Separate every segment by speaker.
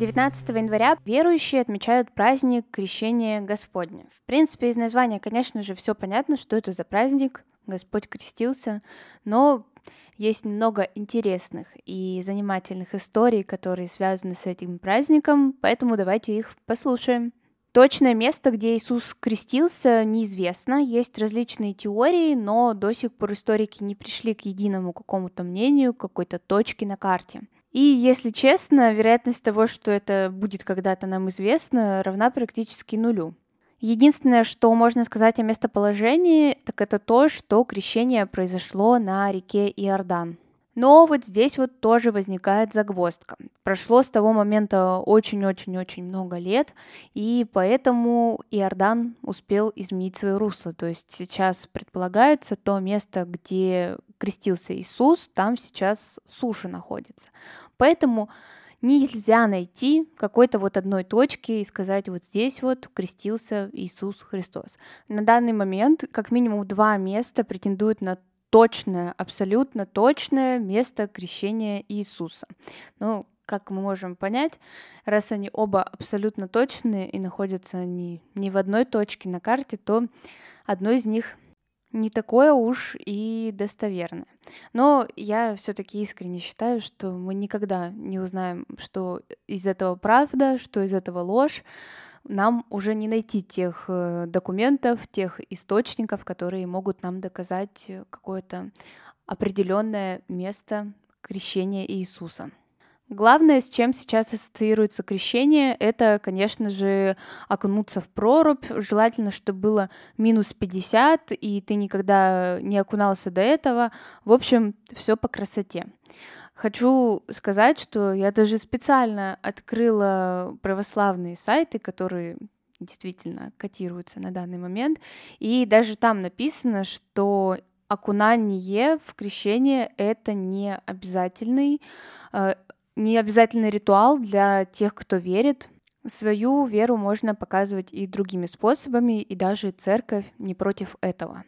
Speaker 1: 19 января верующие отмечают праздник Крещения Господня. В принципе, из названия, конечно же, все понятно, что это за праздник, Господь крестился, но есть много интересных и занимательных историй, которые связаны с этим праздником, поэтому давайте их послушаем. Точное место, где Иисус крестился, неизвестно. Есть различные теории, но до сих пор историки не пришли к единому какому-то мнению, какой-то точке на карте. И, если честно, вероятность того, что это будет когда-то нам известно, равна практически нулю. Единственное, что можно сказать о местоположении, так это то, что крещение произошло на реке Иордан. Но вот здесь вот тоже возникает загвоздка. Прошло с того момента очень-очень-очень много лет, и поэтому Иордан успел изменить свое русло. То есть сейчас предполагается то место, где крестился Иисус, там сейчас суша находится. Поэтому нельзя найти какой-то вот одной точки и сказать, вот здесь вот крестился Иисус Христос. На данный момент как минимум два места претендуют на точное, абсолютно точное место крещения Иисуса. Ну, как мы можем понять, раз они оба абсолютно точные и находятся они не в одной точке на карте, то одно из них не такое уж и достоверное. Но я все-таки искренне считаю, что мы никогда не узнаем, что из этого правда, что из этого ложь нам уже не найти тех э, документов, тех источников, которые могут нам доказать какое-то определенное место крещения Иисуса. Главное, с чем сейчас ассоциируется крещение, это, конечно же, окунуться в прорубь. Желательно, чтобы было минус 50, и ты никогда не окунался до этого. В общем, все по красоте. Хочу сказать, что я даже специально открыла православные сайты, которые действительно котируются на данный момент, и даже там написано, что окунание в крещение это не обязательный, э, не обязательный ритуал для тех, кто верит. Свою веру можно показывать и другими способами, и даже церковь не против этого.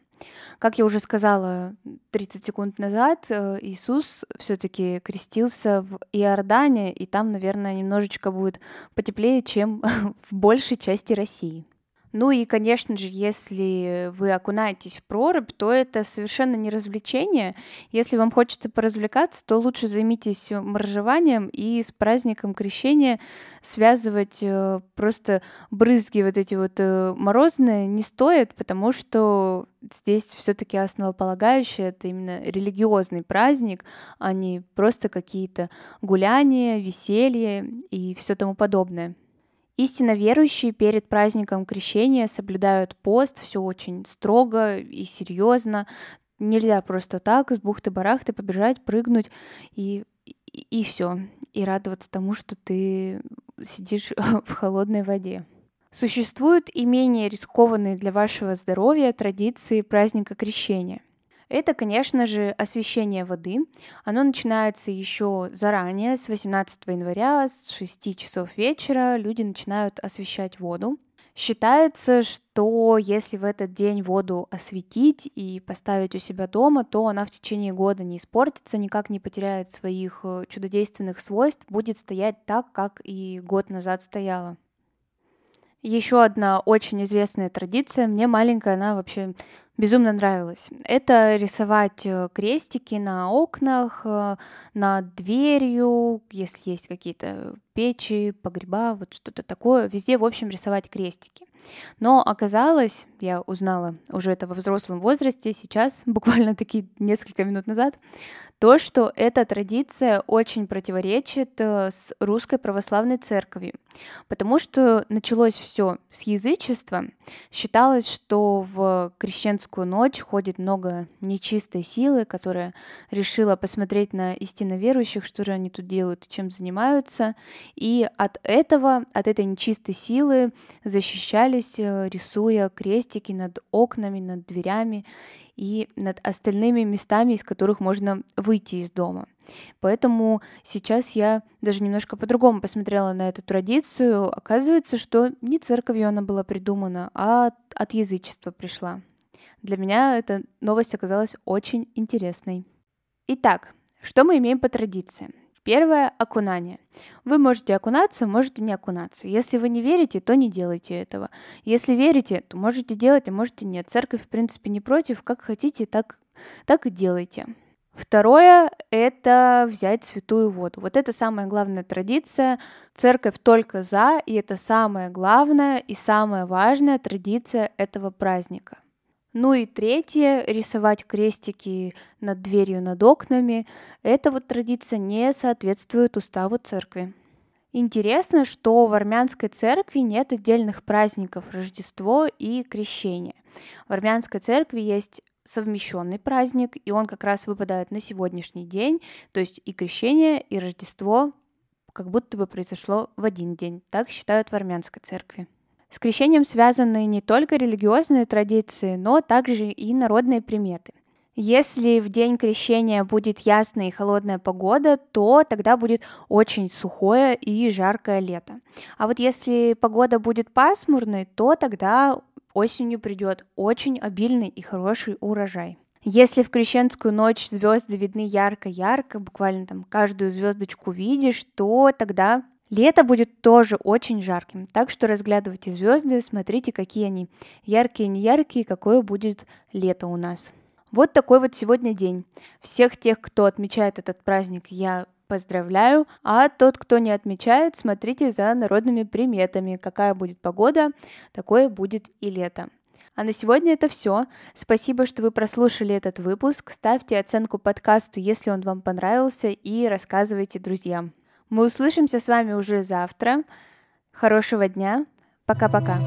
Speaker 1: Как я уже сказала 30 секунд назад, э, Иисус все-таки крестился в Иордане, и там, наверное, немножечко будет потеплее, чем в большей части России. Ну и, конечно же, если вы окунаетесь в прорубь, то это совершенно не развлечение. Если вам хочется поразвлекаться, то лучше займитесь моржеванием и с праздником крещения связывать э, просто брызги вот эти вот э, морозные не стоит, потому что здесь все-таки основополагающее это именно религиозный праздник, а не просто какие-то гуляния, веселье и все тому подобное. Истинно верующие перед праздником крещения соблюдают пост, все очень строго и серьезно. Нельзя просто так с бухты-барахты побежать, прыгнуть и, и, и все. И радоваться тому, что ты сидишь в холодной воде. Существуют и менее рискованные для вашего здоровья традиции праздника крещения – это, конечно же, освещение воды. Оно начинается еще заранее, с 18 января, с 6 часов вечера люди начинают освещать воду. Считается, что если в этот день воду осветить и поставить у себя дома, то она в течение года не испортится, никак не потеряет своих э, чудодейственных свойств, будет стоять так, как и год назад стояла. Еще одна очень известная традиция, мне маленькая она вообще безумно нравилась. Это рисовать э, крестики на окнах, э, над дверью, если есть какие-то печи, погреба, вот что-то такое. Везде, в общем, рисовать крестики. Но оказалось, я узнала уже это во взрослом возрасте, сейчас, буквально такие несколько минут назад, то, что эта традиция очень противоречит э, с русской православной церковью, потому что началось все с язычества. Считалось, что в крещенскую ночь ходит много нечистой силы, которая решила посмотреть на истинно верующих, что же они тут делают, чем занимаются, и от этого, от этой нечистой силы защищались, э, рисуя крестики над окнами, над дверями и над остальными местами, из которых можно выйти из дома. Поэтому сейчас я даже немножко по-другому посмотрела на эту традицию. Оказывается, что не церковью она была придумана, а от, язычества пришла. Для меня эта новость оказалась очень интересной. Итак, что мы имеем по традиции? Первое – окунание. Вы можете окунаться, можете не окунаться. Если вы не верите, то не делайте этого. Если верите, то можете делать, а можете нет. Церковь, в принципе, не против. Как хотите, так, так и делайте. Второе – это взять святую воду. Вот это самая главная традиция. Церковь только за, и это самая главная и самая важная традиция этого праздника. Ну и третье, рисовать крестики над дверью, над окнами. Эта вот традиция не соответствует уставу церкви. Интересно, что в армянской церкви нет отдельных праздников Рождество и Крещение. В армянской церкви есть совмещенный праздник, и он как раз выпадает на сегодняшний день, то есть и Крещение, и Рождество как будто бы произошло в один день. Так считают в армянской церкви. С крещением связаны не только религиозные традиции, но также и народные приметы. Если в день крещения будет ясная и холодная погода, то тогда будет очень сухое и жаркое лето. А вот если погода будет пасмурной, то тогда осенью придет очень обильный и хороший урожай. Если в крещенскую ночь звезды видны ярко-ярко, буквально там каждую звездочку видишь, то тогда Лето будет тоже очень жарким, так что разглядывайте звезды, смотрите, какие они яркие, не яркие, какое будет лето у нас. Вот такой вот сегодня день. Всех тех, кто отмечает этот праздник, я поздравляю, а тот, кто не отмечает, смотрите за народными приметами. Какая будет погода, такое будет и лето. А на сегодня это все. Спасибо, что вы прослушали этот выпуск. Ставьте оценку подкасту, если он вам понравился, и рассказывайте друзьям. Мы услышимся с вами уже завтра. Хорошего дня. Пока-пока.